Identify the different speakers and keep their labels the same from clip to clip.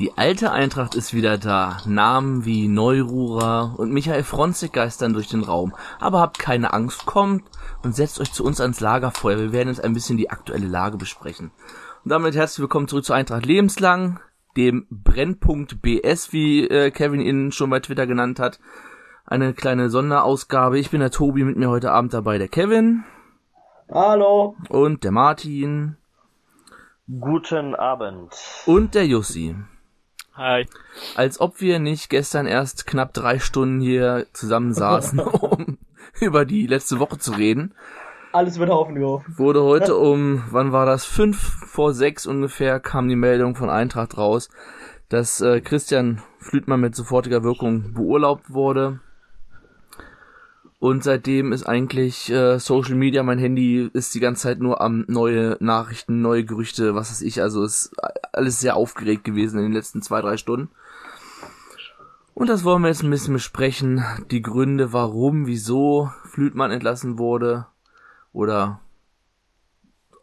Speaker 1: Die alte Eintracht ist wieder da. Namen wie Neururer und Michael Fronzig geistern durch den Raum. Aber habt keine Angst, kommt und setzt euch zu uns ans Lagerfeuer. Wir werden jetzt ein bisschen die aktuelle Lage besprechen. Und damit herzlich willkommen zurück zu Eintracht Lebenslang, dem Brennpunkt BS, wie äh, Kevin ihn schon bei Twitter genannt hat. Eine kleine Sonderausgabe. Ich bin der Tobi, mit mir heute Abend dabei der Kevin.
Speaker 2: Hallo.
Speaker 1: Und der Martin.
Speaker 2: Guten Abend.
Speaker 1: Und der Jussi.
Speaker 3: Hi.
Speaker 1: Als ob wir nicht gestern erst knapp drei Stunden hier zusammensaßen, um über die letzte Woche zu reden.
Speaker 2: Alles wird Haufen geworfen.
Speaker 1: Wurde heute um, wann war das? Fünf vor sechs ungefähr kam die Meldung von Eintracht raus, dass äh, Christian Flütmann mit sofortiger Wirkung beurlaubt wurde. Und seitdem ist eigentlich äh, Social Media, mein Handy ist die ganze Zeit nur am neue Nachrichten, neue Gerüchte, was weiß ich. Also ist alles sehr aufgeregt gewesen in den letzten zwei, drei Stunden. Und das wollen wir jetzt ein bisschen besprechen. Die Gründe, warum, wieso Flütmann entlassen wurde. Oder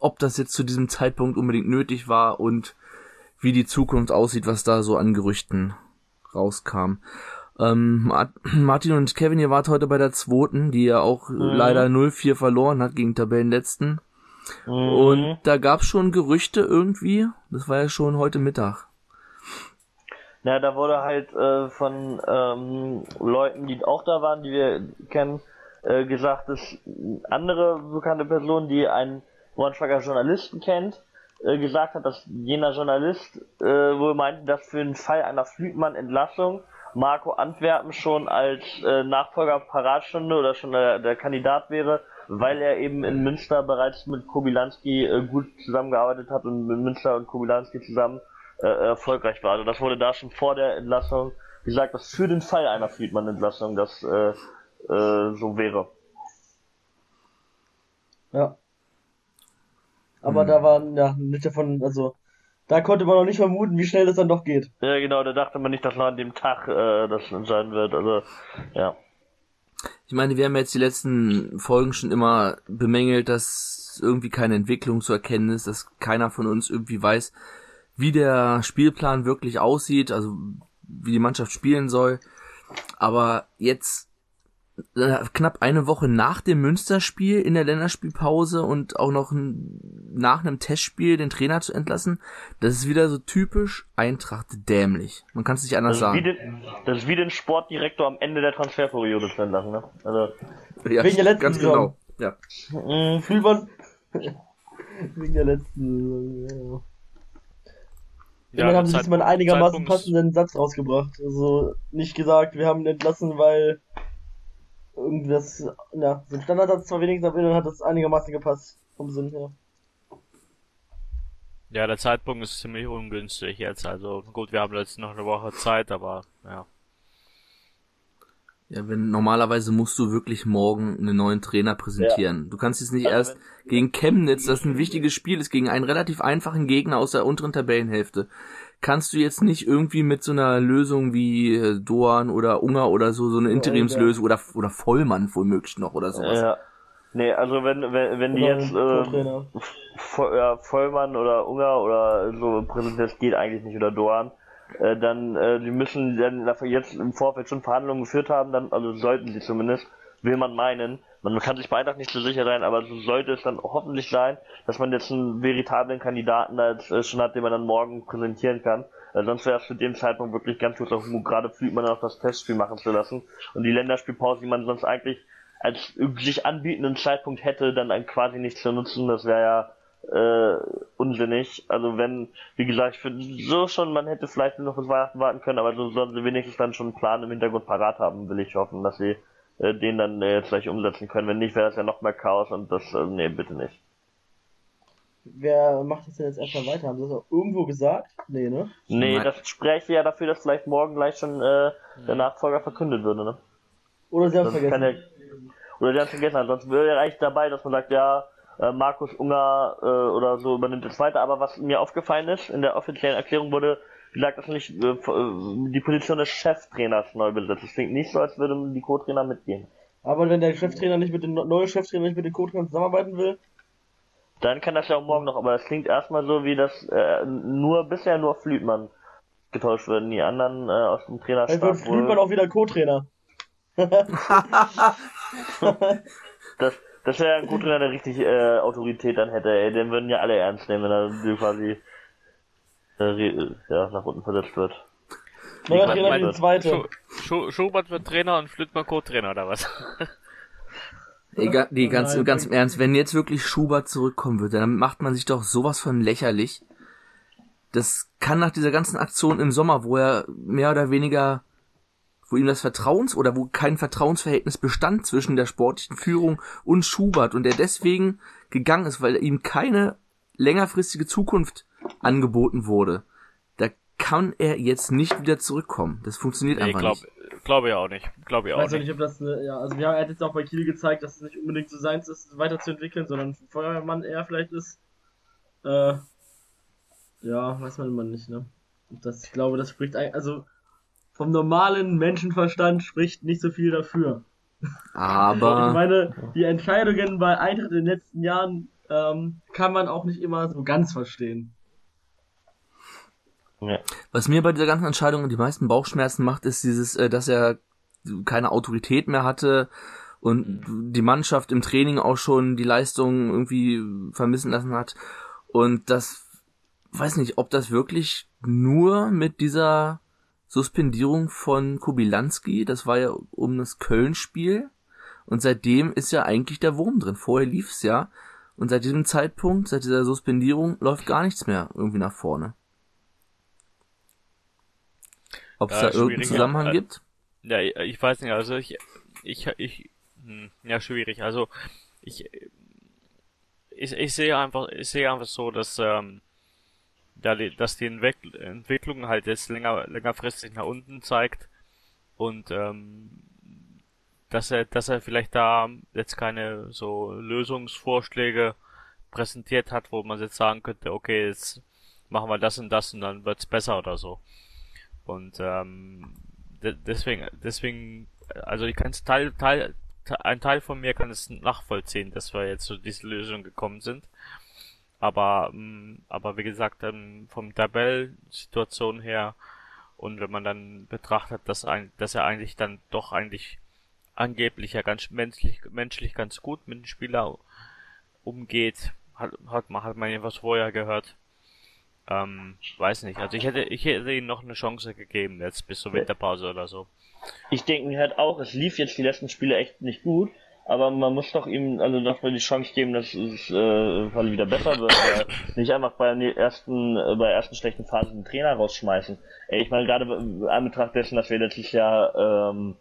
Speaker 1: ob das jetzt zu diesem Zeitpunkt unbedingt nötig war und wie die Zukunft aussieht, was da so an Gerüchten rauskam. Ähm, Martin und Kevin, ihr wart heute bei der zweiten, die ja auch mhm. leider 0-4 verloren hat gegen Tabellenletzten. Mhm. Und da gab's schon Gerüchte irgendwie. Das war ja schon heute Mittag.
Speaker 2: Ja, da wurde halt äh, von ähm, Leuten, die auch da waren, die wir kennen, äh, gesagt, dass andere bekannte Personen, die einen Braunschweiger Journalisten kennt, äh, gesagt hat, dass jener Journalist äh, wohl meinte, dass für den Fall einer Flügmann-Entlassung Marco Antwerpen schon als äh, Nachfolger Paratstunde oder schon der, der, Kandidat wäre, weil er eben in Münster bereits mit Kobilanski äh, gut zusammengearbeitet hat und mit Münster und Kobilanski zusammen äh, erfolgreich war. Also das wurde da schon vor der Entlassung gesagt, dass für den Fall einer Friedmann-Entlassung das äh, äh, so wäre. Ja. Aber hm. da waren ja nicht davon, also da konnte man noch nicht vermuten, wie schnell das dann doch geht. Ja, genau, da dachte man nicht, dass noch an dem Tag äh, das sein wird. Also, ja.
Speaker 1: Ich meine, wir haben jetzt die letzten Folgen schon immer bemängelt, dass irgendwie keine Entwicklung zu erkennen ist, dass keiner von uns irgendwie weiß, wie der Spielplan wirklich aussieht, also wie die Mannschaft spielen soll. Aber jetzt knapp eine Woche nach dem Münsterspiel in der Länderspielpause und auch noch nach einem Testspiel den Trainer zu entlassen, das ist wieder so typisch Eintracht dämlich. Man kann es nicht anders
Speaker 2: das
Speaker 1: sagen.
Speaker 2: Den, das ist wie den Sportdirektor am Ende der Transferperiode zu entlassen, ne? Also,
Speaker 1: ja, wegen der letzten ganz Saison. genau. Ja.
Speaker 2: Mhm, Fühlmann. wegen der letzten Saison, ja. Immerhin haben sie diesmal einen einigermaßen passenden Satz rausgebracht. Also nicht gesagt, wir haben ihn entlassen, weil irgendwas, ja, so ein Standard hat es zwar wenigstens, aber hat das einigermaßen gepasst, vom Sinn her.
Speaker 3: Ja, der Zeitpunkt ist ziemlich ungünstig jetzt, also gut, wir haben jetzt noch eine Woche Zeit, aber ja.
Speaker 1: Ja, wenn normalerweise musst du wirklich morgen einen neuen Trainer präsentieren. Ja. Du kannst jetzt nicht also erst wenn, gegen Chemnitz, das ein wichtiges Spiel ist, gegen einen relativ einfachen Gegner aus der unteren Tabellenhälfte kannst du jetzt nicht irgendwie mit so einer Lösung wie äh, Doan oder Unger oder so, so eine Interimslösung oder, oder Vollmann womöglich noch oder sowas.
Speaker 2: Ja. Nee, also wenn, wenn, wenn die jetzt äh, Voll, ja, Vollmann oder Unger oder so präsentiert, das geht eigentlich nicht, oder Doan, äh, dann äh, die müssen dann jetzt im Vorfeld schon Verhandlungen geführt haben, dann, also sollten sie zumindest, will man meinen. Man kann sich bei Eintracht nicht so sicher sein, aber so sollte es dann hoffentlich sein, dass man jetzt einen veritablen Kandidaten als, äh, schon hat, den man dann morgen präsentieren kann. Äh, sonst wäre es zu dem Zeitpunkt wirklich ganz gut, gerade fühlt man noch das Testspiel machen zu lassen. Und die Länderspielpause, die man sonst eigentlich als sich anbietenden Zeitpunkt hätte, dann quasi nicht zu nutzen, das wäre ja äh, unsinnig. Also wenn, wie gesagt, ich finde so schon, man hätte vielleicht noch bis Weihnachten warten können, aber so sollen sie wenigstens dann schon einen Plan im Hintergrund parat haben, will ich hoffen, dass sie äh, den dann äh, jetzt gleich umsetzen können. Wenn nicht, wäre das ja noch mehr Chaos und das, äh, nee, bitte nicht. Wer macht das denn jetzt erstmal weiter? Haben sie das auch irgendwo gesagt? Nee, ne? Nee, das spräche ja dafür, dass vielleicht morgen gleich schon äh, der Nachfolger verkündet würde, ne? Oder sie haben es vergessen. Ja, oder sie haben es vergessen. Ansonsten wäre ja reicht dabei, dass man sagt, ja, äh, Markus Unger äh, oder so übernimmt das weiter. Aber was mir aufgefallen ist, in der offiziellen Erklärung wurde wie gesagt, dass nicht äh, äh, die Position des Cheftrainers neu besetzt. Es klingt nicht so, als würden die Co-Trainer mitgehen. Aber wenn der Cheftrainer nicht mit dem neuen Cheftrainer nicht mit den Co-Trainern zusammenarbeiten will, dann kann das ja auch morgen noch, aber das klingt erstmal so wie das äh, nur bisher nur Flütmann ausgetauscht werden, die anderen äh, aus dem Trainerstab.
Speaker 4: Dann wird Flütmann auch wieder Co-Trainer.
Speaker 2: das das wäre ein Co-Trainer, der richtig äh, Autorität dann hätte, ey. Den würden ja alle ernst nehmen, wenn er quasi ja, nach unten versetzt wird.
Speaker 4: Neuer Trainer die zweite.
Speaker 3: Schubert wird Trainer und Flütmann Co-Trainer oder was?
Speaker 1: Egal, nee, ganz, Nein, ganz im Ernst, wenn jetzt wirklich Schubert zurückkommen würde, dann macht man sich doch sowas von lächerlich. Das kann nach dieser ganzen Aktion im Sommer, wo er mehr oder weniger, wo ihm das Vertrauens oder wo kein Vertrauensverhältnis bestand zwischen der sportlichen Führung und Schubert und er deswegen gegangen ist, weil ihm keine längerfristige Zukunft angeboten wurde kann er jetzt nicht wieder zurückkommen. Das funktioniert nee, einfach
Speaker 3: glaub,
Speaker 1: nicht.
Speaker 3: Glaube ich auch nicht. Glaube ich auch
Speaker 4: weiß
Speaker 3: nicht.
Speaker 4: nicht, ob das, eine, ja, also wir haben, er hat jetzt auch bei Kiel gezeigt, dass es nicht unbedingt so seins ist, weiterzuentwickeln, sondern ein Feuerwehrmann eher vielleicht ist. Äh, ja, weiß man immer nicht, ne? Und das, ich glaube, das spricht, also, vom normalen Menschenverstand spricht nicht so viel dafür.
Speaker 1: Aber.
Speaker 4: ich meine, die Entscheidungen bei Eintritt in den letzten Jahren ähm, kann man auch nicht immer so ganz verstehen.
Speaker 1: Ja. Was mir bei dieser ganzen Entscheidung die meisten Bauchschmerzen macht, ist dieses, äh, dass er keine Autorität mehr hatte und mhm. die Mannschaft im Training auch schon die Leistung irgendwie vermissen lassen hat. Und das, weiß nicht, ob das wirklich nur mit dieser Suspendierung von Kubilanski, das war ja um das Köln-Spiel, und seitdem ist ja eigentlich der Wurm drin. Vorher lief's ja. Und seit diesem Zeitpunkt, seit dieser Suspendierung, läuft gar nichts mehr irgendwie nach vorne. Ob es da irgendeinen Zusammenhang ja, gibt?
Speaker 3: Ja, ich weiß nicht, also ich, ich, ich, hm, ja, schwierig. Also, ich, ich, ich sehe einfach, ich sehe einfach so, dass, ähm, da die, dass die Entwicklung halt jetzt länger, längerfristig nach unten zeigt und, ähm, dass er, dass er vielleicht da jetzt keine so Lösungsvorschläge präsentiert hat, wo man jetzt sagen könnte, okay, jetzt machen wir das und das und dann wird's besser oder so. Und ähm, de deswegen, deswegen, also ich kann es Teil, Teil, ein Teil von mir kann es nachvollziehen, dass wir jetzt zu dieser Lösung gekommen sind. Aber, ähm, aber wie gesagt, ähm, vom Tabellensituation her und wenn man dann betrachtet, dass, ein, dass er eigentlich dann doch eigentlich angeblich ja ganz menschlich, menschlich ganz gut mit dem Spieler umgeht, hat, hat man, hat man etwas vorher gehört. Ähm, weiß nicht. Also ich hätte, ich hätte ihm noch eine Chance gegeben, jetzt bis zur Winterpause oder so.
Speaker 2: Ich denke mir halt auch, es lief jetzt die letzten Spiele echt nicht gut, aber man muss doch ihm, also doch mal die Chance geben, dass es äh, weil wieder besser wird. Weil nicht einfach bei der ersten, äh, bei der ersten schlechten Phase den Trainer rausschmeißen. Ey, ich meine, gerade in Betracht dessen, dass wir letztes Jahr ähm,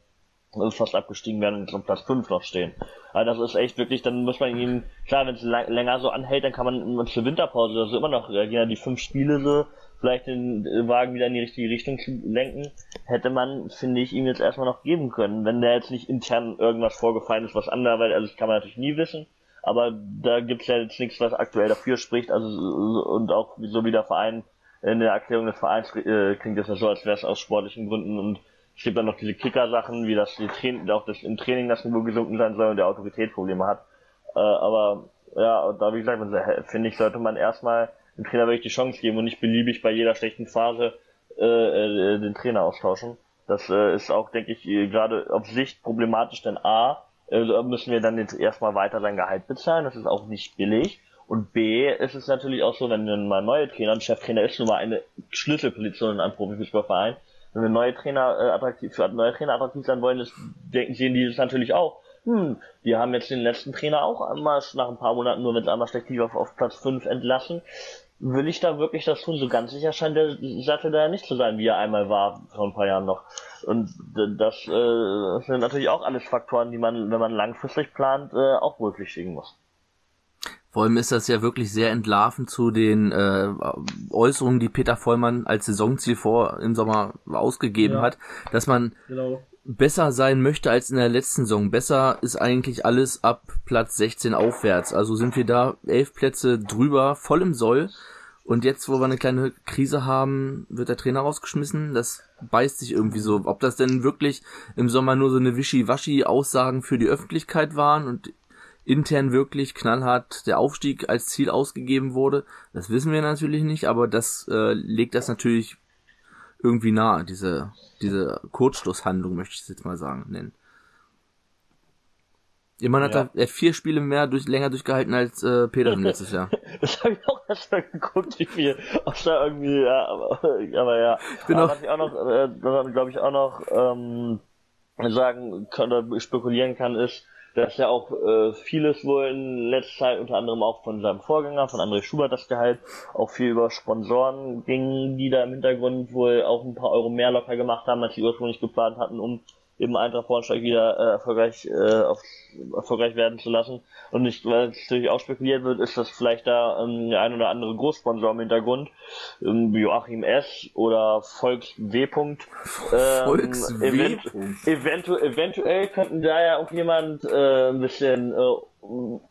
Speaker 2: fast abgestiegen werden und um Platz 5 noch stehen. Also das ist echt wirklich, dann muss man ihn, klar, wenn es länger so anhält, dann kann man zur Winterpause oder so immer noch reagieren, die fünf Spiele so, vielleicht den Wagen wieder in die richtige Richtung zu lenken, hätte man, finde ich, ihm jetzt erstmal noch geben können, wenn der jetzt nicht intern irgendwas vorgefallen ist, was anderweitig, also das kann man natürlich nie wissen, aber da gibt's ja jetzt nichts, was aktuell dafür spricht, also und auch so wie der Verein in der Erklärung des Vereins äh, klingt das ja so, als wäre es aus sportlichen Gründen und es gibt dann noch diese Kicker-Sachen, wie das, die Train auch das im Training das Niveau gesunken sein soll und der Autoritätsprobleme hat. Äh, aber ja, da wie gesagt, finde ich, sollte man erstmal dem Trainer wirklich die Chance geben und nicht beliebig bei jeder schlechten Phase äh, äh, den Trainer austauschen. Das äh, ist auch, denke ich, gerade auf Sicht problematisch, denn A, äh, müssen wir dann jetzt erstmal weiter sein Gehalt bezahlen, das ist auch nicht billig. Und B, ist es natürlich auch so, wenn dann mal neue Trainer, ein Cheftrainer ist nun mal eine Schlüsselposition in einem Profifußballverein, wenn wir neue Trainer äh, attraktiv, für neue Trainer attraktiv sein wollen, das denken, sehen die das natürlich auch. Hm, die haben jetzt den letzten Trainer auch einmal nach ein paar Monaten nur, es einmal schlecht auf, auf Platz 5 entlassen. Will ich da wirklich das tun? So ganz sicher scheint der Sattel da ja nicht zu sein, wie er einmal war, vor ein paar Jahren noch. Und das äh, sind natürlich auch alles Faktoren, die man, wenn man langfristig plant, äh, auch berücksichtigen muss.
Speaker 1: Vor allem ist das ja wirklich sehr entlarven zu den äh, Äußerungen, die Peter Vollmann als Saisonziel vor im Sommer ausgegeben ja. hat, dass man genau. besser sein möchte als in der letzten Saison. Besser ist eigentlich alles ab Platz 16 aufwärts. Also sind wir da elf Plätze drüber, voll im Soll. Und jetzt, wo wir eine kleine Krise haben, wird der Trainer rausgeschmissen. Das beißt sich irgendwie so. Ob das denn wirklich im Sommer nur so eine Wischi-Waschi-Aussagen für die Öffentlichkeit waren und intern wirklich knallhart der Aufstieg als Ziel ausgegeben wurde. Das wissen wir natürlich nicht, aber das äh, legt das natürlich irgendwie nah, diese, diese Kurzschlusshandlung, möchte ich es jetzt mal sagen, nennen. Immerhin hat ja. er vier Spiele mehr durch, länger durchgehalten als äh, Peter letztes Jahr.
Speaker 2: das habe ich auch erst mal geguckt, wie viel. Auch da irgendwie, ja, aber, aber ja.
Speaker 1: Genau.
Speaker 2: Aber was ich auch noch, äh, glaube ich auch noch ähm, sagen kann oder spekulieren kann, ist, dass ja auch äh, vieles wohl in letzter Zeit, unter anderem auch von seinem Vorgänger, von André Schubert das Gehalt, auch viel über Sponsoren ging, die da im Hintergrund wohl auch ein paar Euro mehr locker gemacht haben, als sie ursprünglich geplant hatten, um eben Eintracht Braunschweig wieder äh, erfolgreich, äh, auf, erfolgreich werden zu lassen. Und nicht, weil es natürlich auch spekuliert wird, ist, dass vielleicht da ähm, der ein oder andere Großsponsor im Hintergrund, ähm, Joachim S. oder Volks W. Ähm,
Speaker 1: Volks W. Event,
Speaker 2: eventu eventuell könnten da ja auch jemand äh, ein bisschen äh,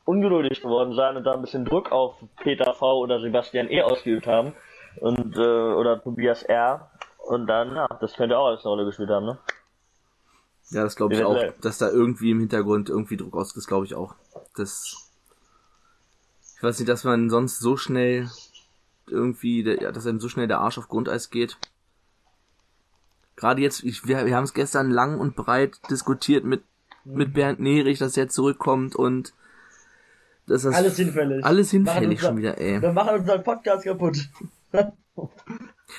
Speaker 2: ungeduldig geworden sein und da ein bisschen Druck auf Peter V. oder Sebastian E. ausgeübt haben. Und, äh, oder Tobias R. Und dann, ja, das könnte auch alles eine Rolle gespielt haben, ne?
Speaker 1: Ja, das glaube ich auch, dass da irgendwie im Hintergrund irgendwie Druck aus ist, glaube ich auch. Das, ich weiß nicht, dass man sonst so schnell irgendwie, ja, dass einem so schnell der Arsch auf Grundeis geht. Gerade jetzt, ich, wir, wir haben es gestern lang und breit diskutiert mit, mit Bernd Nerich, dass er zurückkommt und
Speaker 4: dass das alles hinfällig.
Speaker 1: Alles hinfällig schon wieder, ey.
Speaker 4: Wir machen unseren Podcast kaputt.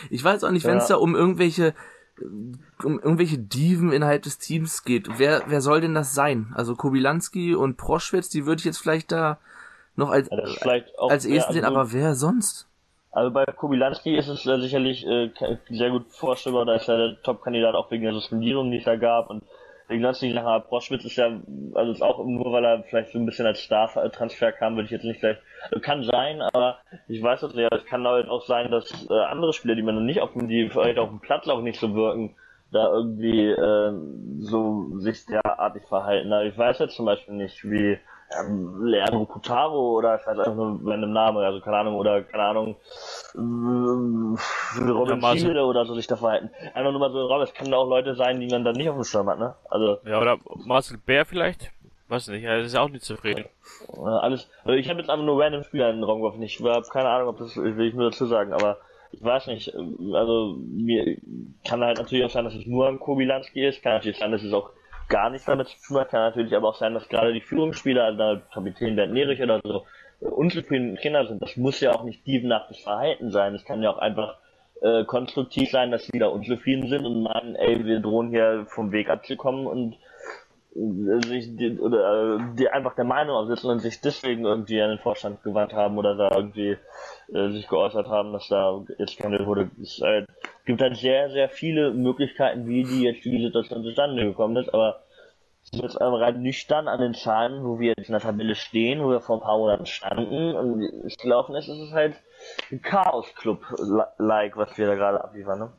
Speaker 1: ich weiß auch nicht, wenn es ja. da um irgendwelche um irgendwelche Diven innerhalb des Teams geht. Wer, wer soll denn das sein? Also Kobilanski und Proschwitz, die würde ich jetzt vielleicht da noch als, ja, als ehesten sehen, aber wer sonst?
Speaker 2: Also bei Kobilanski ist es äh, sicherlich äh, sehr gut vorstellbar, da ist ja der Top-Kandidat auch wegen der Suspendierung, die es da gab und sonstigen Sachen. Aber Proschwitz ist ja, also ist auch nur, weil er vielleicht so ein bisschen als Star-Transfer kam, würde ich jetzt nicht gleich, kann sein, aber ich weiß das nicht, es kann halt auch sein, dass äh, andere Spieler, die man noch nicht auf dem, die vielleicht auf dem Platz auch nicht so wirken, da irgendwie äh, so sich derartig verhalten. Also ich weiß jetzt zum Beispiel nicht, wie ähm, Leandro Kutaro oder ich weiß einfach nur einem Namen, also keine Ahnung, oder keine Ahnung, äh, Robin ja, Schiele oder so sich da verhalten. Einfach nur mal so, Rob, es können auch Leute sein, die man dann nicht auf dem Schirm hat, ne? Also.
Speaker 3: Ja, oder Marcel Bär vielleicht? Weiß nicht, er ist ja auch nicht zufrieden.
Speaker 2: Äh, alles, also ich habe jetzt einfach nur random Spieler in den Raum geworfen. Ich habe keine Ahnung, ob das, will ich nur dazu sagen, aber ich weiß nicht, also mir kann halt natürlich auch sein, dass es nur ein Kobilanski ist, kann natürlich sein, dass es auch gar nichts damit zu tun hat, kann natürlich aber auch sein, dass gerade die Führungsspieler, also Kapitän Bernd Nerich oder so, unzufrieden mit Kindern sind. Das muss ja auch nicht dievenhaftes Verhalten sein. Es kann ja auch einfach äh, konstruktiv sein, dass sie da unzufrieden sind und meinen, ey, wir drohen hier vom Weg abzukommen und sich die, oder äh, die einfach der Meinung aufsitzen und sich deswegen irgendwie an den Vorstand gewandt haben oder da irgendwie äh, sich geäußert haben, dass da jetzt keine wurde. Es halt, gibt halt sehr, sehr viele Möglichkeiten, wie die jetzt die Situation zustande gekommen ist, aber jetzt rein nüchtern an den Zahlen, wo wir jetzt in der Tabelle stehen, wo wir vor ein paar Monaten standen und es gelaufen ist, ist es halt ein Chaos-Club-like, was wir da gerade abliefern, ne?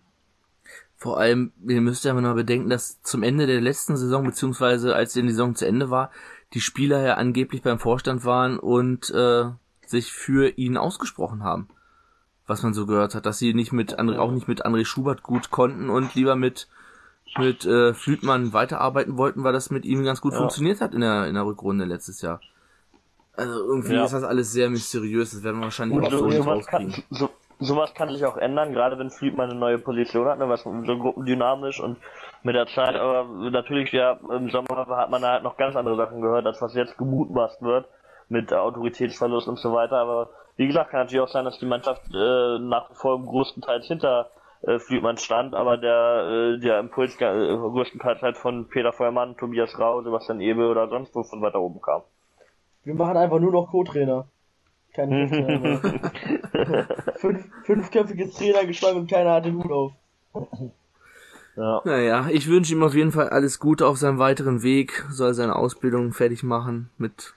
Speaker 1: Vor allem, ihr müsst ja mal bedenken, dass zum Ende der letzten Saison, beziehungsweise als die Saison zu Ende war, die Spieler ja angeblich beim Vorstand waren und äh, sich für ihn ausgesprochen haben. Was man so gehört hat, dass sie nicht mit André, auch nicht mit André Schubert gut konnten und lieber mit mit äh, Flütmann weiterarbeiten wollten, weil das mit ihm ganz gut ja. funktioniert hat in der in der Rückrunde letztes Jahr. Also irgendwie ja. ist das alles sehr mysteriös, das werden wir wahrscheinlich auch so nicht rauskriegen.
Speaker 2: so, sowas kann sich auch ändern, gerade wenn Fleetman eine neue Position hat, ne, was so gruppendynamisch und mit der Zeit, aber natürlich ja im Sommer hat man halt noch ganz andere Sachen gehört, als was jetzt gemutmaßt wird mit Autoritätsverlust und so weiter, aber wie gesagt, kann natürlich auch sein, dass die Mannschaft äh, nach wie vor größtenteils hinter äh, Fliedmann stand, aber der, äh, der Impuls äh, größtenteils halt von Peter Feuermann, Tobias Rau, Sebastian Ebel oder sonst wo von weiter oben kam.
Speaker 4: Wir machen einfach nur noch Co-Trainer. Keine Fünf, fünfköpfiges Trainergeschmack und keiner hat den Hut auf.
Speaker 1: Ja. Naja, ich wünsche ihm auf jeden Fall alles Gute auf seinem weiteren Weg, soll seine Ausbildung fertig machen mit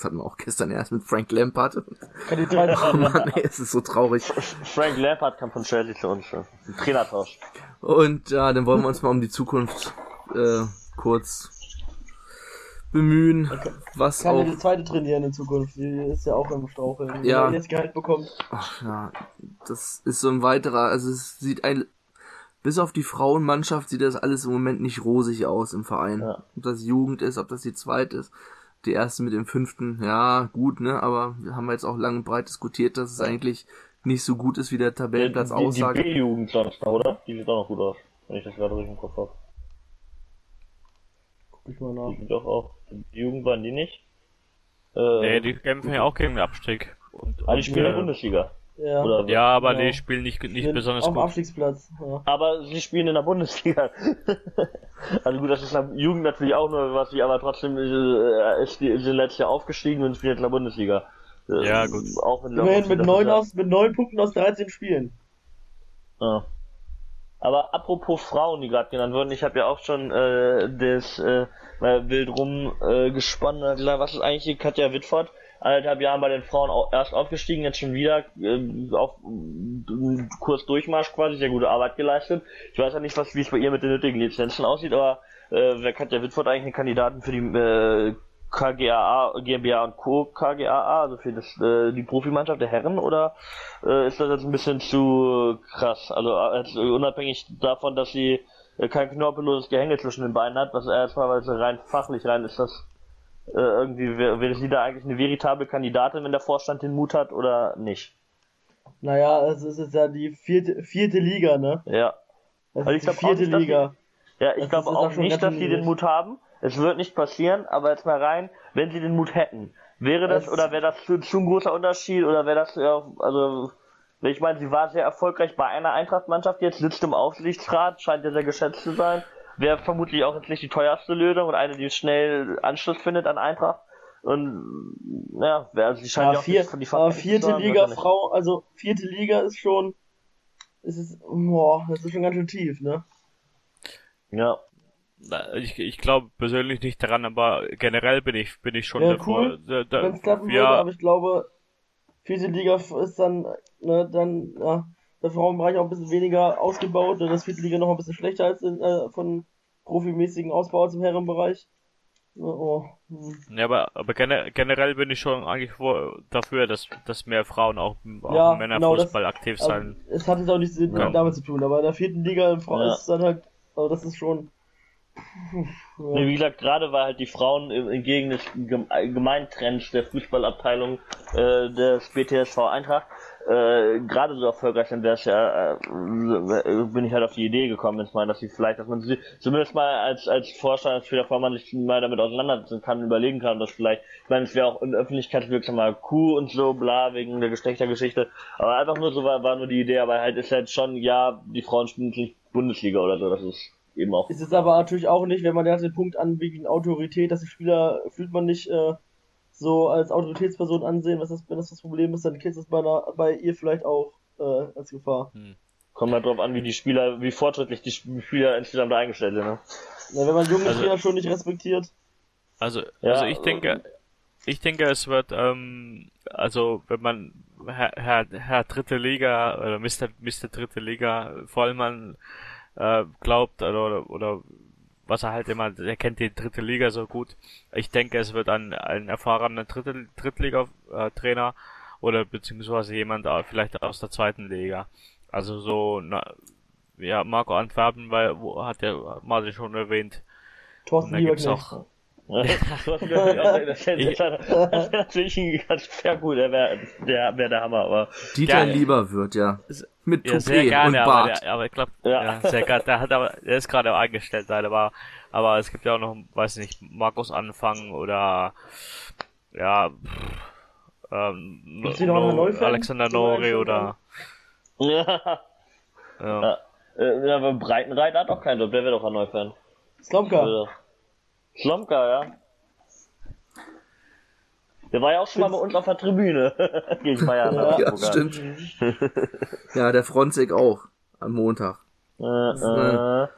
Speaker 1: das hatten wir auch gestern erst mit Frank Lampard. oh Mann, ey, es ist so traurig.
Speaker 2: Frank Lampard kam von Chelsea zu uns. Ein Trainertausch.
Speaker 1: Und ja, dann wollen wir uns mal um die Zukunft äh, kurz bemühen. Okay. Was
Speaker 4: Kann
Speaker 1: auch...
Speaker 4: die zweite trainieren in Zukunft. Die ist ja auch im Straucheln.
Speaker 1: Ja.
Speaker 4: Wenn jetzt Gehalt bekommt.
Speaker 1: Ach ja, das ist so ein weiterer, also es sieht ein, bis auf die Frauenmannschaft sieht das alles im Moment nicht rosig aus im Verein. Ja. Ob das Jugend ist, ob das die zweite ist die erste mit dem fünften, ja, gut, ne, aber wir haben jetzt auch lang und breit diskutiert, dass es eigentlich nicht so gut ist, wie der Tabellenplatz
Speaker 2: die,
Speaker 1: aussagt.
Speaker 2: Die B-Jugend oder? Die sieht auch noch gut aus, wenn ich das gerade richtig im Kopf habe.
Speaker 4: Guck mal nach.
Speaker 2: Die sind doch auch. Die Jugend waren die nicht?
Speaker 3: Äh, nee, die kämpfen ja auch gegen den Abstieg.
Speaker 2: Und, ah, die spielen in der Bundesliga.
Speaker 3: Ja, Oder ja aber genau. die spielen nicht, nicht besonders
Speaker 4: auf
Speaker 3: gut.
Speaker 4: Auf Abstiegsplatz. Ja.
Speaker 2: Aber sie spielen in der Bundesliga. also gut, das ist in der Jugend natürlich auch nur was, wie, aber trotzdem äh, ist die, sind letztes Jahr aufgestiegen und spielen in der Bundesliga.
Speaker 3: Äh, ja, gut.
Speaker 4: Auch wenn Immerhin mit neun, aus, mit neun Punkten aus 13 Spielen.
Speaker 2: Ja. Aber apropos Frauen, die gerade genannt wurden, ich habe ja auch schon äh, das äh, wild rum äh, gespannt. Was ist eigentlich die Katja Wittfort? Anderthalb Jahren bei den Frauen auch erst aufgestiegen, jetzt schon wieder äh, auf äh, Durchmarsch quasi, sehr gute Arbeit geleistet. Ich weiß ja nicht, was wie es bei ihr mit den nötigen Lizenzen aussieht, aber äh, wer Katja Wittfort eigentlich eine Kandidatin für die äh, KGAA, GmbH und Co. KGAA, also für das, äh, die Profimannschaft der Herren, oder äh, ist das jetzt ein bisschen zu krass? Also äh, unabhängig davon, dass sie äh, kein knorpelloses Gehänge zwischen den Beinen hat, was erstmal rein fachlich rein ist, das äh, irgendwie wäre, sie da eigentlich eine veritable Kandidatin, wenn der Vorstand den Mut hat oder nicht?
Speaker 4: Naja, es ist jetzt ja die vierte, vierte Liga, ne?
Speaker 2: Ja.
Speaker 4: Das also ist die vierte nicht, Liga.
Speaker 2: Die, ja, ich glaube auch, nicht, dass sie den Mut haben. Es wird nicht passieren, aber jetzt mal rein, wenn sie den Mut hätten. Wäre das, es oder wäre das zu, zu ein großer Unterschied, oder wäre das, ja, also, ich meine, sie war sehr erfolgreich bei einer Eintrachtmannschaft, jetzt sitzt im Aufsichtsrat, scheint ja sehr geschätzt zu sein. Wäre vermutlich auch jetzt nicht die teuerste Lösung und eine, die schnell Anschluss findet an Eintracht. Und, ja, also sie scheint ja,
Speaker 4: vier, die aber vierte Liga Frau, also vierte Liga ist schon, ist es, boah, das ist schon ganz schön tief, ne?
Speaker 2: Ja.
Speaker 3: Ich, ich glaube persönlich nicht daran, aber generell bin ich bin ich schon
Speaker 4: ja, davor. Cool, da, da, Wenn es klappen ja. würde, aber ich glaube, vierte Liga ist dann, ne, dann, ja, der Frauenbereich auch ein bisschen weniger ausgebaut, das vierte Liga noch ein bisschen schlechter als in, äh, von profimäßigen Ausbau als im Herrenbereich. Oh.
Speaker 3: Hm. Ja, aber, aber generell bin ich schon eigentlich vor, dafür, dass, dass mehr Frauen auch, auch
Speaker 4: ja,
Speaker 3: im Männerfußball genau, aktiv sein.
Speaker 4: Also, es hat jetzt auch nichts ja. damit zu tun, aber in der vierten Liga in Frauen ja. ist dann halt, also das ist schon,
Speaker 2: ja. Wie gesagt, gerade weil halt die Frauen entgegen des Gemeintrends der Fußballabteilung äh, des BTSV Eintracht äh, gerade so erfolgreich sind, wäre es ja, äh, bin ich halt auf die Idee gekommen, jetzt mal, dass sie vielleicht, dass man sie zumindest mal als als Vorstand, als Federvormann sich mal damit auseinandersetzen kann, überlegen kann, dass vielleicht, ich meine, es wäre auch in öffentlichkeitswirksamer Kuh und so, bla, wegen der Geschlechtergeschichte, aber einfach nur so war, war nur die Idee, aber halt ist halt schon, ja, die Frauen spielen nicht Bundesliga oder so, das ist eben auch.
Speaker 4: Ist es aber natürlich auch nicht, wenn man den Punkt an wegen Autorität, dass die Spieler fühlt man nicht äh, so als Autoritätsperson ansehen, was das, wenn das das Problem ist, dann du es bei, einer, bei ihr vielleicht auch äh, als Gefahr. Hm.
Speaker 2: Kommt halt drauf an, wie die Spieler, wie fortschrittlich die Spieler insgesamt eingestellt sind, ne?
Speaker 4: Ja, wenn man junge also, Spieler schon nicht respektiert.
Speaker 3: Also, ja, also ich denke, ich denke, es wird, ähm, also wenn man Herr, Herr, Herr dritte Liga oder Mr. Mr. dritte Liga Vollmann äh, glaubt oder, oder was er halt immer, er kennt die dritte Liga so gut. Ich denke, es wird ein, ein erfahrener dritte, Drittliga-Trainer oder beziehungsweise jemand vielleicht aus der zweiten Liga. Also so, na, ja, Marco Antwerpen, weil, wo hat der Martin schon erwähnt.
Speaker 4: Thorsten Lieberknecht. Auch,
Speaker 2: das wäre natürlich ganz fair gut, der wäre der, wär der Hammer, aber.
Speaker 1: Dieter gerne. Lieber wird, ja. Mit
Speaker 3: ja, sehr gerne, und Bart. Aber, der, aber ich glaube, ja. ja. sehr gerne, der hat aber, der ist gerade eingestellt leider, aber, aber es gibt ja auch noch, weiß nicht, Markus Anfang oder, ja, ähm, no, Alexander Nori oder,
Speaker 2: ja. Ja. ja. Äh, aber Breitenreiter hat auch keinen Job, der wäre doch ein Neufan.
Speaker 4: Slomka.
Speaker 2: Slomka, ja. Der war ja auch schon mal bei uns auf der Tribüne gegen Bayern.
Speaker 1: Ja, ja stimmt. ja, der Fronzek auch am Montag. Äh, äh.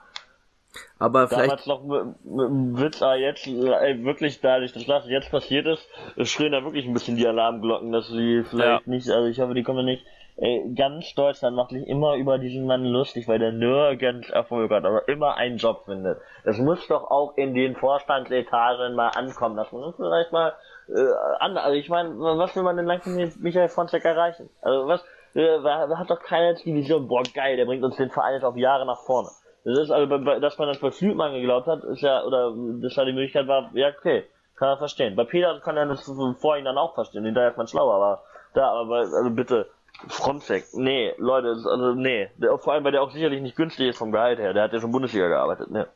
Speaker 1: Aber vielleicht.
Speaker 2: Damals noch mit, mit dem Witz, ah, jetzt, ey, wirklich dadurch, dass das jetzt passiert ist, schreien da wirklich ein bisschen die Alarmglocken, dass sie vielleicht ja. nicht, also ich hoffe, die kommen nicht, ey, ganz Deutschland macht sich immer über diesen Mann lustig, weil der nirgends Erfolg hat, aber immer einen Job findet. Das muss doch auch in den Vorstandsetagen mal ankommen, dass man vielleicht mal äh, an, also ich meine, was will man denn langsam mit Michael Fronzek erreichen? Also was, äh, hat doch keine Division, boah geil, der bringt uns den Verein jetzt auf Jahre nach vorne. Das ist also, dass man das bei Flügmann geglaubt hat, ist ja, oder dass da die Möglichkeit war, ja okay, kann er verstehen. Bei Peter kann er das vor ihm dann auch verstehen, hinterher ist man schlauer, aber da, aber also bitte, Frontsec, nee, Leute, also nee. Vor allem, weil der auch sicherlich nicht günstig ist vom Gehalt her. Der hat ja schon Bundesliga gearbeitet, ne.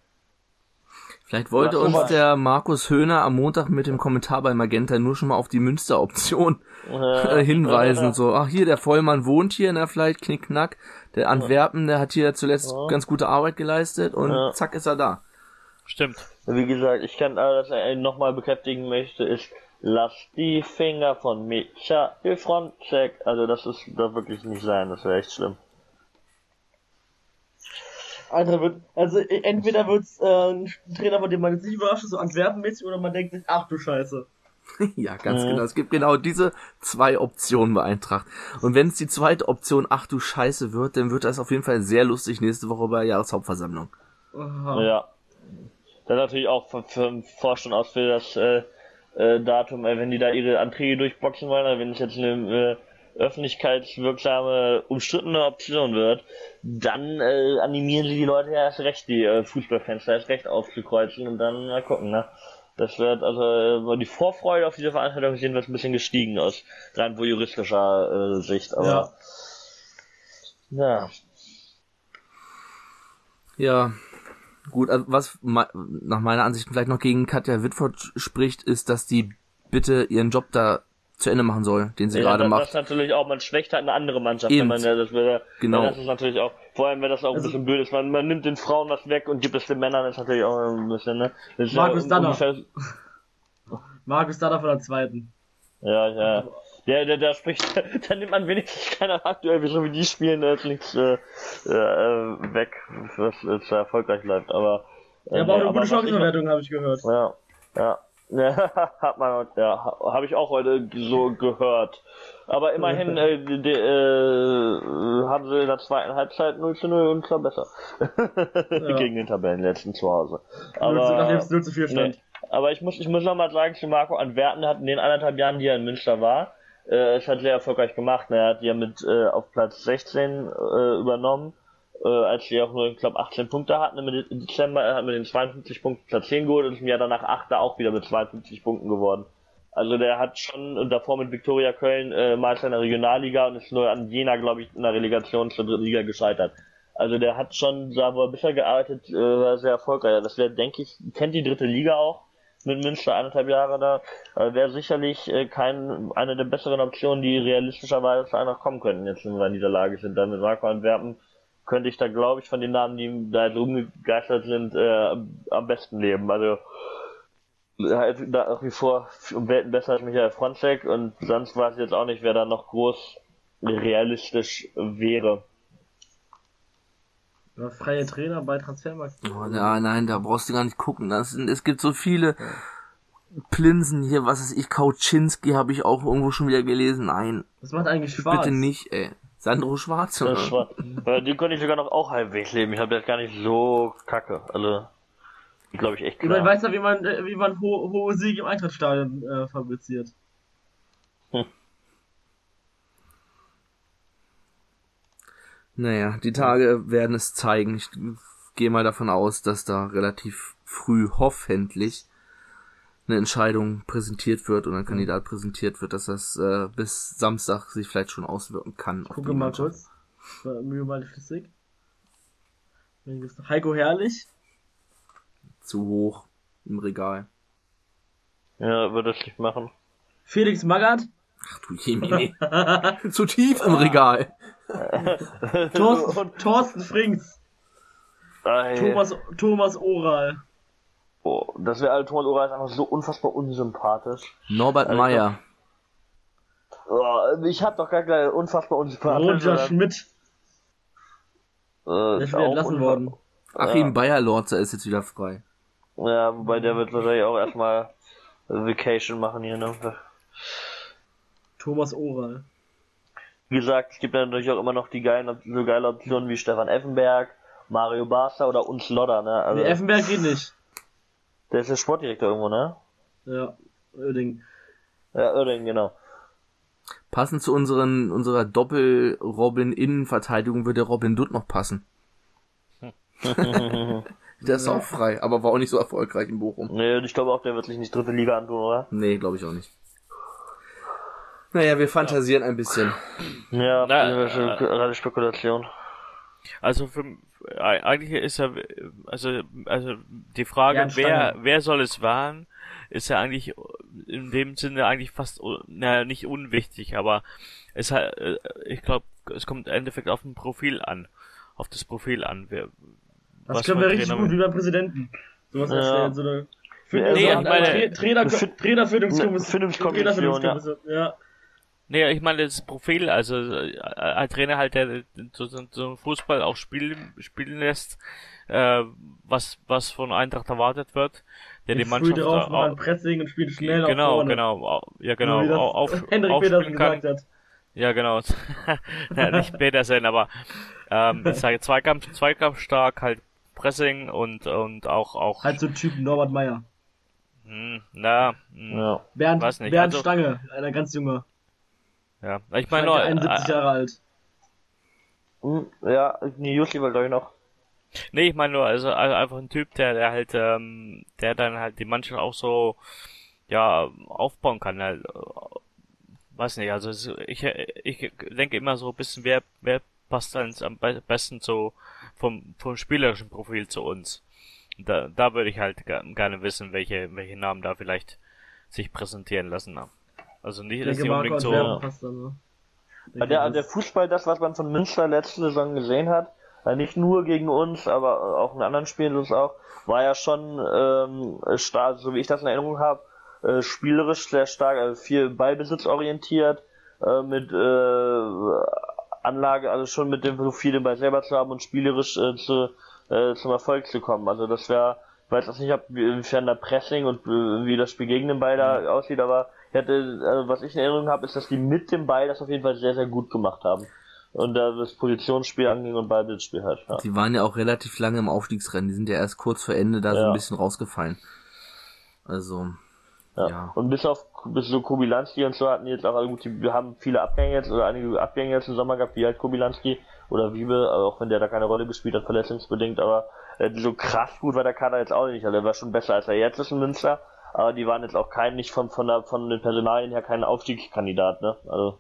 Speaker 1: Vielleicht wollte uns der Markus Höhner am Montag mit dem Kommentar bei Magenta nur schon mal auf die Münster-Option äh, hinweisen. So, ach hier, der Vollmann wohnt hier, na vielleicht knickknack. Der Antwerpen, der hat hier zuletzt ganz gute Arbeit geleistet und ja. zack ist er da.
Speaker 3: Stimmt.
Speaker 2: Wie gesagt, ich kann, dass er nochmal bekräftigen möchte, ist, lass die Finger von Micha Frontcheck. Also das ist doch wirklich nicht sein, das wäre echt schlimm.
Speaker 4: Alter, wird, also e, entweder wird's äh, ein Trainer, von dem man jetzt nicht überrascht so Antwerpen-mäßig, oder man denkt sich, ach du Scheiße.
Speaker 1: ja, ganz mhm. genau. Es gibt genau diese zwei Optionen bei Eintracht. Und wenn es die zweite Option, ach du Scheiße wird, dann wird das auf jeden Fall sehr lustig nächste Woche bei Jahreshauptversammlung.
Speaker 2: Aha. Ja. Dann natürlich auch vom, vom Vorstand aus für das äh, äh, Datum, äh, wenn die da ihre Anträge durchboxen wollen, wenn es jetzt eine äh, öffentlichkeitswirksame, umstrittene Option wird, dann äh, animieren sie die Leute ja erst recht, die äh, Fußballfans erst recht aufzukreuzen und dann mal gucken, ne? Das wird also äh, die Vorfreude auf diese Veranstaltung ist jedenfalls ein bisschen gestiegen aus rein juristischer äh, Sicht, aber
Speaker 1: ja. ja. Ja, Gut, also was nach meiner Ansicht vielleicht noch gegen Katja Whitford spricht, ist, dass die bitte ihren Job da zu Ende machen soll, den sie ja, gerade macht. Das
Speaker 2: ist natürlich auch, man schwächt halt eine andere Mannschaft, Eben. wenn man ja, das will. Genau. Das ist natürlich auch, vor allem wenn das auch ein also, bisschen blöd ist, man, man nimmt den Frauen was weg und gibt es den Männern, das ist natürlich auch ein bisschen, ne?
Speaker 4: Markus ja, Danner. Markus Danner von der zweiten.
Speaker 2: Ja, ja. Der, der, der spricht, da nimmt man wenigstens keiner aktuell, so wie die spielen, da ist nichts äh, äh, weg, was äh, erfolgreich bleibt. Aber
Speaker 4: äh, ja, aber auch eine gute Chancenverwertung, habe ich gehört.
Speaker 2: Ja, ja. Ja, hat man, ja, habe ich auch heute so gehört. Aber immerhin äh, de, äh, haben sie in der zweiten Halbzeit 0 zu 0 und zwar besser. ja. Gegen den Tabellenletzten zu Hause. Aber, 0 zu,
Speaker 4: nachdem es 0 zu 4 stand. Nee.
Speaker 2: Aber ich muss, ich muss nochmal sagen zu Marco, Antwerpen hat in den anderthalb Jahren, die er in Münster war, äh, es hat sehr erfolgreich gemacht. Er hat ja mit äh, auf Platz 16 äh, übernommen, äh, als sie auch nur, ich glaube, 18 Punkte hatten im Dezember. Er hat mit den 52 Punkten Platz 10 geholt und ist im Jahr danach Achter auch wieder mit 52 Punkten geworden. Also der hat schon davor mit Viktoria Köln äh, Meister in der Regionalliga und ist nur an Jena, glaube ich, in der Relegation zur dritten Liga gescheitert. Also der hat schon, da wo er bisher gearbeitet, äh, war sehr erfolgreich. Das wäre, denke ich, kennt die dritte Liga auch mit Münster eineinhalb Jahre da, äh, wäre sicherlich äh, kein, eine der besseren Optionen, die realistischerweise zu einer kommen könnten, jetzt wenn wir in dieser Lage sind. Dann mit Marco Antwerpen könnte ich da, glaube ich, von den Namen, die da jetzt rumgegeistert sind, äh, am besten leben. Also halt nach wie vor um Welten besser als Michael Fronzek und sonst weiß ich jetzt auch nicht, wer da noch groß realistisch wäre.
Speaker 4: Ja, freie Trainer bei Transfermarkt.
Speaker 1: Oh, ja, nein, da brauchst du gar nicht gucken. Das sind, es gibt so viele ja. Plinsen hier, was ist ich, Kauczynski habe ich auch irgendwo schon wieder gelesen. Nein.
Speaker 4: Das macht eigentlich Schwarz.
Speaker 1: Bitte nicht, ey. Sandro Schwarz,
Speaker 2: oder? Schwarz. Den konnte ich sogar noch auch halbwegs leben. Ich habe das gar nicht so kacke. Also, glaube ich echt klar.
Speaker 4: Ich weiß ja, wie man, wie man ho hohe Siege im Eintrittsstadion äh, fabriziert.
Speaker 1: Naja, die Tage werden es zeigen. Ich gehe mal davon aus, dass da relativ früh hoffentlich eine Entscheidung präsentiert wird oder ein Kandidat präsentiert wird, dass das äh, bis Samstag sich vielleicht schon auswirken kann.
Speaker 4: Gucke mal kurz. Mühe mal flüssig. Heiko Herrlich.
Speaker 1: Zu hoch im Regal.
Speaker 2: Ja, würde ich nicht machen.
Speaker 4: Felix Magath.
Speaker 1: Ach du Jemini. Zu tief im Regal.
Speaker 4: Thorsten, Thorsten Frings. Thomas, Thomas Oral.
Speaker 2: Oh, das wäre halt Thomas Oral ist einfach so unfassbar unsympathisch.
Speaker 1: Norbert also, Meyer.
Speaker 2: Oh, ich hab doch gar keine unfassbar unsympathisch.
Speaker 4: Roger Schmidt.
Speaker 2: Äh, der
Speaker 4: ist wieder entlassen worden.
Speaker 1: Achim ja. Bayerlorzer ist jetzt wieder frei.
Speaker 2: Ja, wobei der wird wahrscheinlich auch erstmal Vacation machen hier, ne?
Speaker 4: Thomas Oral.
Speaker 2: Wie gesagt, es gibt ja natürlich auch immer noch die geilen, so geile Optionen wie Stefan Effenberg, Mario Barca oder uns Lodder, ne?
Speaker 4: Also, nee, Effenberg geht nicht.
Speaker 2: Der ist der Sportdirektor irgendwo, ne?
Speaker 4: Ja, Oerding.
Speaker 2: Ja, Oerding, genau.
Speaker 1: Passend zu unseren, unserer Doppel-Robin-Innenverteidigung würde Robin Dutt noch passen. der ist auch frei, aber war auch nicht so erfolgreich in Bochum.
Speaker 2: Nee, ich glaube auch, der wird sich nicht dritte Liga antun, oder?
Speaker 1: Nee, glaube ich auch nicht. Naja, wir fantasieren ja. ein bisschen.
Speaker 2: Ja, Na, äh, Spekulation.
Speaker 3: Also für, eigentlich ist er, also, also die Frage, wer, wer soll es wahren, ist ja eigentlich in dem Sinne eigentlich fast, na, nicht unwichtig, aber es hat, äh, ich glaube, es kommt im Endeffekt auf ein Profil an, auf das Profil an. Wer,
Speaker 4: das können wir richtig gut wie beim Präsidenten. Sowas ja. erstellen, so eine
Speaker 3: für, nee, also ich meine,
Speaker 4: Trainer, Trainerfindungskommission.
Speaker 3: Trainerfindungskommission, ja. ja. Nee, ich meine das Profil, also äh, ein Trainer halt, der so, so Fußball auch spielen, spielen lässt, äh, was was von Eintracht erwartet wird, der die Mannschaft
Speaker 4: drauf, auch, Pressing und spielt schnell
Speaker 3: genau, vorne. genau, ja genau,
Speaker 4: so
Speaker 3: auf,
Speaker 4: auf Henrik Petersen gesagt hat.
Speaker 3: Ja genau, ja, nicht Petersen, aber ähm, ich sage Zweikampf, Zweikampf stark, halt Pressing und und auch auch
Speaker 4: halt so Typ Norbert Meyer.
Speaker 3: Hm, na,
Speaker 4: hm, ja. Bernd, weiß nicht. Bernd also, Stange, einer ganz junge.
Speaker 3: Ja, ich meine nur.
Speaker 4: 71 äh, Jahre alt.
Speaker 2: Hm, ja, Jussi war glaube ich noch.
Speaker 3: Nee, ich meine nur, also, also einfach ein Typ, der, der halt, ähm, der dann halt die Mannschaft auch so, ja, aufbauen kann, halt, äh, weiß nicht, also ich, ich denke immer so ein bisschen, wer, wer passt dann am besten so vom, vom spielerischen Profil zu uns. Da, da würde ich halt gerne wissen, welche, welche Namen da vielleicht sich präsentieren lassen. Also nicht, dass die unbedingt so.
Speaker 2: Also. Der, der Fußball, das, was man von Münster letzte Saison gesehen hat, äh, nicht nur gegen uns, aber auch in anderen Spielen ist auch, war ja schon ähm, stark, so wie ich das in Erinnerung habe, äh, spielerisch sehr stark, also viel Ballbesitz orientiert, äh, mit äh, Anlage, also schon mit dem so viele bei selber zu haben und spielerisch äh, zu, äh, zum Erfolg zu kommen. Also das wäre, ich weiß auch nicht, ob, inwiefern da Pressing und äh, wie das Spiel gegen den Ball da mhm. aussieht, aber hatte, also was ich in Erinnerung habe, ist, dass die mit dem Ball das auf jeden Fall sehr, sehr gut gemacht haben. Und da das Positionsspiel anging und Ballbildspiel halt.
Speaker 1: Ja. Die waren ja auch relativ lange im Aufstiegsrennen, die sind ja erst kurz vor Ende da ja. so ein bisschen rausgefallen. Also.
Speaker 2: Ja. ja. Und bis auf bis so Kobilanski und so hatten jetzt auch, also gut, die, wir haben viele Abgänge jetzt, oder einige Abgänge jetzt im Sommer gehabt, wie halt Kobilanski oder Wiebe, auch wenn der da keine Rolle gespielt hat, verletzungsbedingt, aber äh, so krass gut war der Kader jetzt auch nicht. Also er war schon besser als er jetzt ist in Münster, aber die waren jetzt auch kein, nicht von, von, der, von den Personalien her kein Aufstiegskandidat, ne? Also,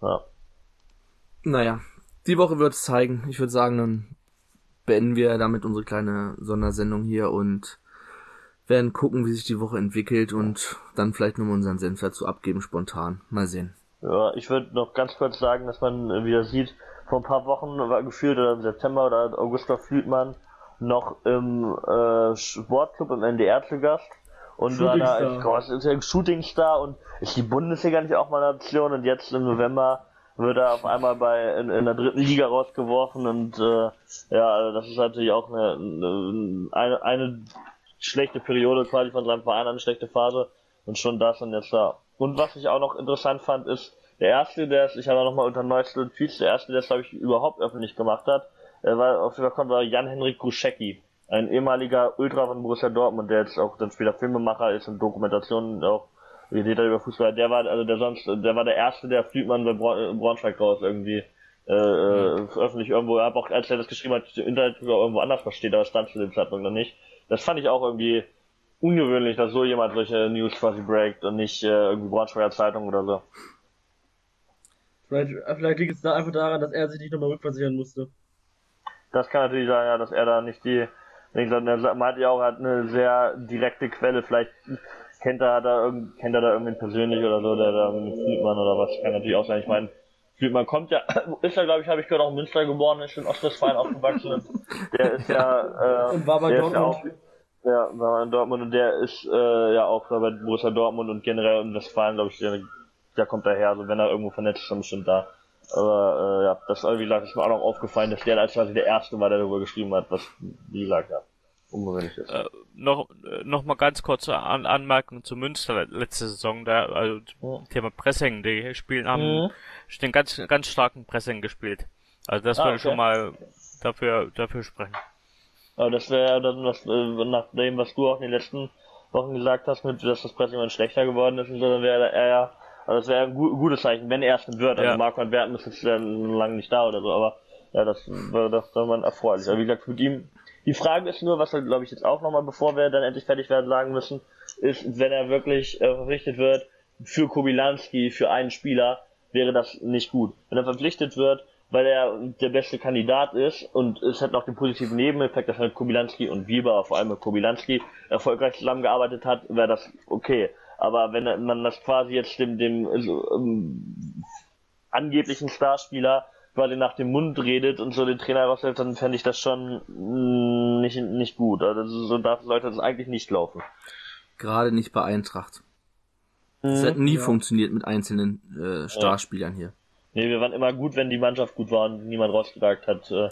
Speaker 2: ja.
Speaker 1: Naja, die Woche wird es zeigen. Ich würde sagen, dann beenden wir damit unsere kleine Sondersendung hier und werden gucken, wie sich die Woche entwickelt und dann vielleicht nochmal unseren Senf dazu abgeben, spontan. Mal sehen.
Speaker 2: Ja, ich würde noch ganz kurz sagen, dass man wieder sieht, vor ein paar Wochen war gefühlt oder im September oder Augusta Flütmann noch im äh, Sportclub im NDR zu Gast und war da ein Shootingstar? Und ist die Bundesliga nicht auch mal eine Option und jetzt im November wird er auf einmal bei in, in der dritten Liga rausgeworfen. Und äh, ja, also das ist natürlich auch eine, eine, eine schlechte Periode quasi von seinem Verein, eine schlechte Phase. Und schon das und jetzt da. Und was ich auch noch interessant fand, ist, der erste, der es, ich habe nochmal unter neuesten Tweets, der erste, der es, glaube ich, überhaupt öffentlich gemacht hat, äh, war auf jeden Fall war Jan-Henrik Gruschecki, ein ehemaliger Ultra von Borussia Dortmund, der jetzt auch dann später Filmemacher ist und Dokumentationen auch redet über Fußball. Der war, also der sonst, der war der erste, der Flügmann bei Braunschweig raus irgendwie äh, mhm. öffentlich irgendwo, er hat auch, als er das geschrieben hat, im Internet irgendwo anders versteht, aber stand zu dem Zeitpunkt noch nicht. Das fand ich auch irgendwie ungewöhnlich, dass so jemand solche News quasi breakt und nicht äh, irgendwie Braunschweiger Zeitung oder so.
Speaker 4: Vielleicht, vielleicht liegt es da einfach daran, dass er sich nicht nochmal rückversichern musste.
Speaker 2: Das kann natürlich sein, ja, dass er da nicht die, wie gesagt, er meinte ja auch, hat eine sehr direkte Quelle, vielleicht kennt er da irgend, kennt er da irgendwen persönlich oder so, der da mit Friedmann oder was, kann natürlich auch sein, ich meine, Friedmann kommt ja, ist ja glaube ich, habe ich gehört, auch in Münster geboren, ist in Ostwestfalen aufgewachsen, der ist ja,
Speaker 4: äh, und war bei Dortmund.
Speaker 2: Ja, war in Dortmund und der ist äh, ja auch bei Borussia Dortmund und generell in Westfalen, glaube ich, der der kommt daher, also wenn er irgendwo vernetzt ist, dann bestimmt da. Aber äh, ja, das wie gesagt, ist mir auch noch aufgefallen, dass der als quasi der erste war, der darüber geschrieben hat, was wie gesagt ja ungewöhnlich ist.
Speaker 3: Äh, noch äh, noch mal ganz kurze An Anmerkung zu Münster letzte Saison, da also ja. Thema Pressing, die spielen haben mhm. den ganz ganz starken Pressing gespielt. Also das ah, würde okay. schon mal dafür dafür sprechen.
Speaker 2: Aber das wäre dann was äh, nach dem, was du auch in den letzten Wochen gesagt hast, mit dass das Pressing schlechter geworden ist und so, dann wäre er ja also das wäre ein gu gutes Zeichen, wenn er erst wird. Also ja. Marco van Werten ist jetzt dann lange nicht da oder so, aber ja, das wäre das wäre man erfreulich. Aber wie gesagt, mit ihm, die Frage ist nur, was wir glaube ich jetzt auch nochmal, bevor wir dann endlich fertig werden, sagen müssen, ist, wenn er wirklich äh, verpflichtet wird für Kobilanski, für einen Spieler, wäre das nicht gut. Wenn er verpflichtet wird, weil er der beste Kandidat ist und es hat noch den positiven Nebeneffekt, dass halt Kobilanski und Bieber, vor allem mit Kobilanski, erfolgreich zusammengearbeitet hat, wäre das okay. Aber wenn man das quasi jetzt dem, dem also, um, angeblichen Starspieler quasi nach dem Mund redet und so den Trainer rauslässt, dann fände ich das schon mh, nicht, nicht gut. Also so darf sollte das eigentlich nicht laufen.
Speaker 1: Gerade nicht bei Eintracht. Es hat nie ja. funktioniert mit einzelnen äh, Starspielern ja. hier.
Speaker 2: Nee, wir waren immer gut, wenn die Mannschaft gut war und niemand rausgesagt hat. Äh,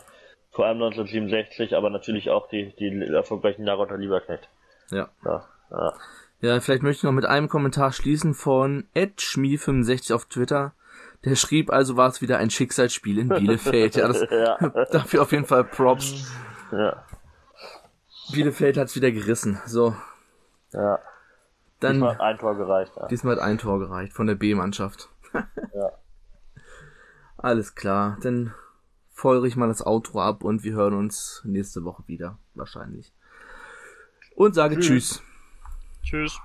Speaker 2: vor allem 1967, aber natürlich auch die, die erfolgreichen Jahre unter Lieberknecht.
Speaker 1: Ja. ja. Ja, ja. vielleicht möchte ich noch mit einem Kommentar schließen von edschmi65 auf Twitter. Der schrieb also, war es wieder ein Schicksalsspiel in Bielefeld. ja, das, ja. dafür auf jeden Fall Props. Ja. Bielefeld hat's wieder gerissen. So.
Speaker 2: Ja. Dann, diesmal hat ein Tor gereicht. Ja.
Speaker 1: Diesmal hat ein Tor gereicht von der B-Mannschaft. ja. Alles klar, dann feuere ich mal das Outro ab und wir hören uns nächste Woche wieder, wahrscheinlich. Und sage Tschüss.
Speaker 3: Tschüss. Tschüss.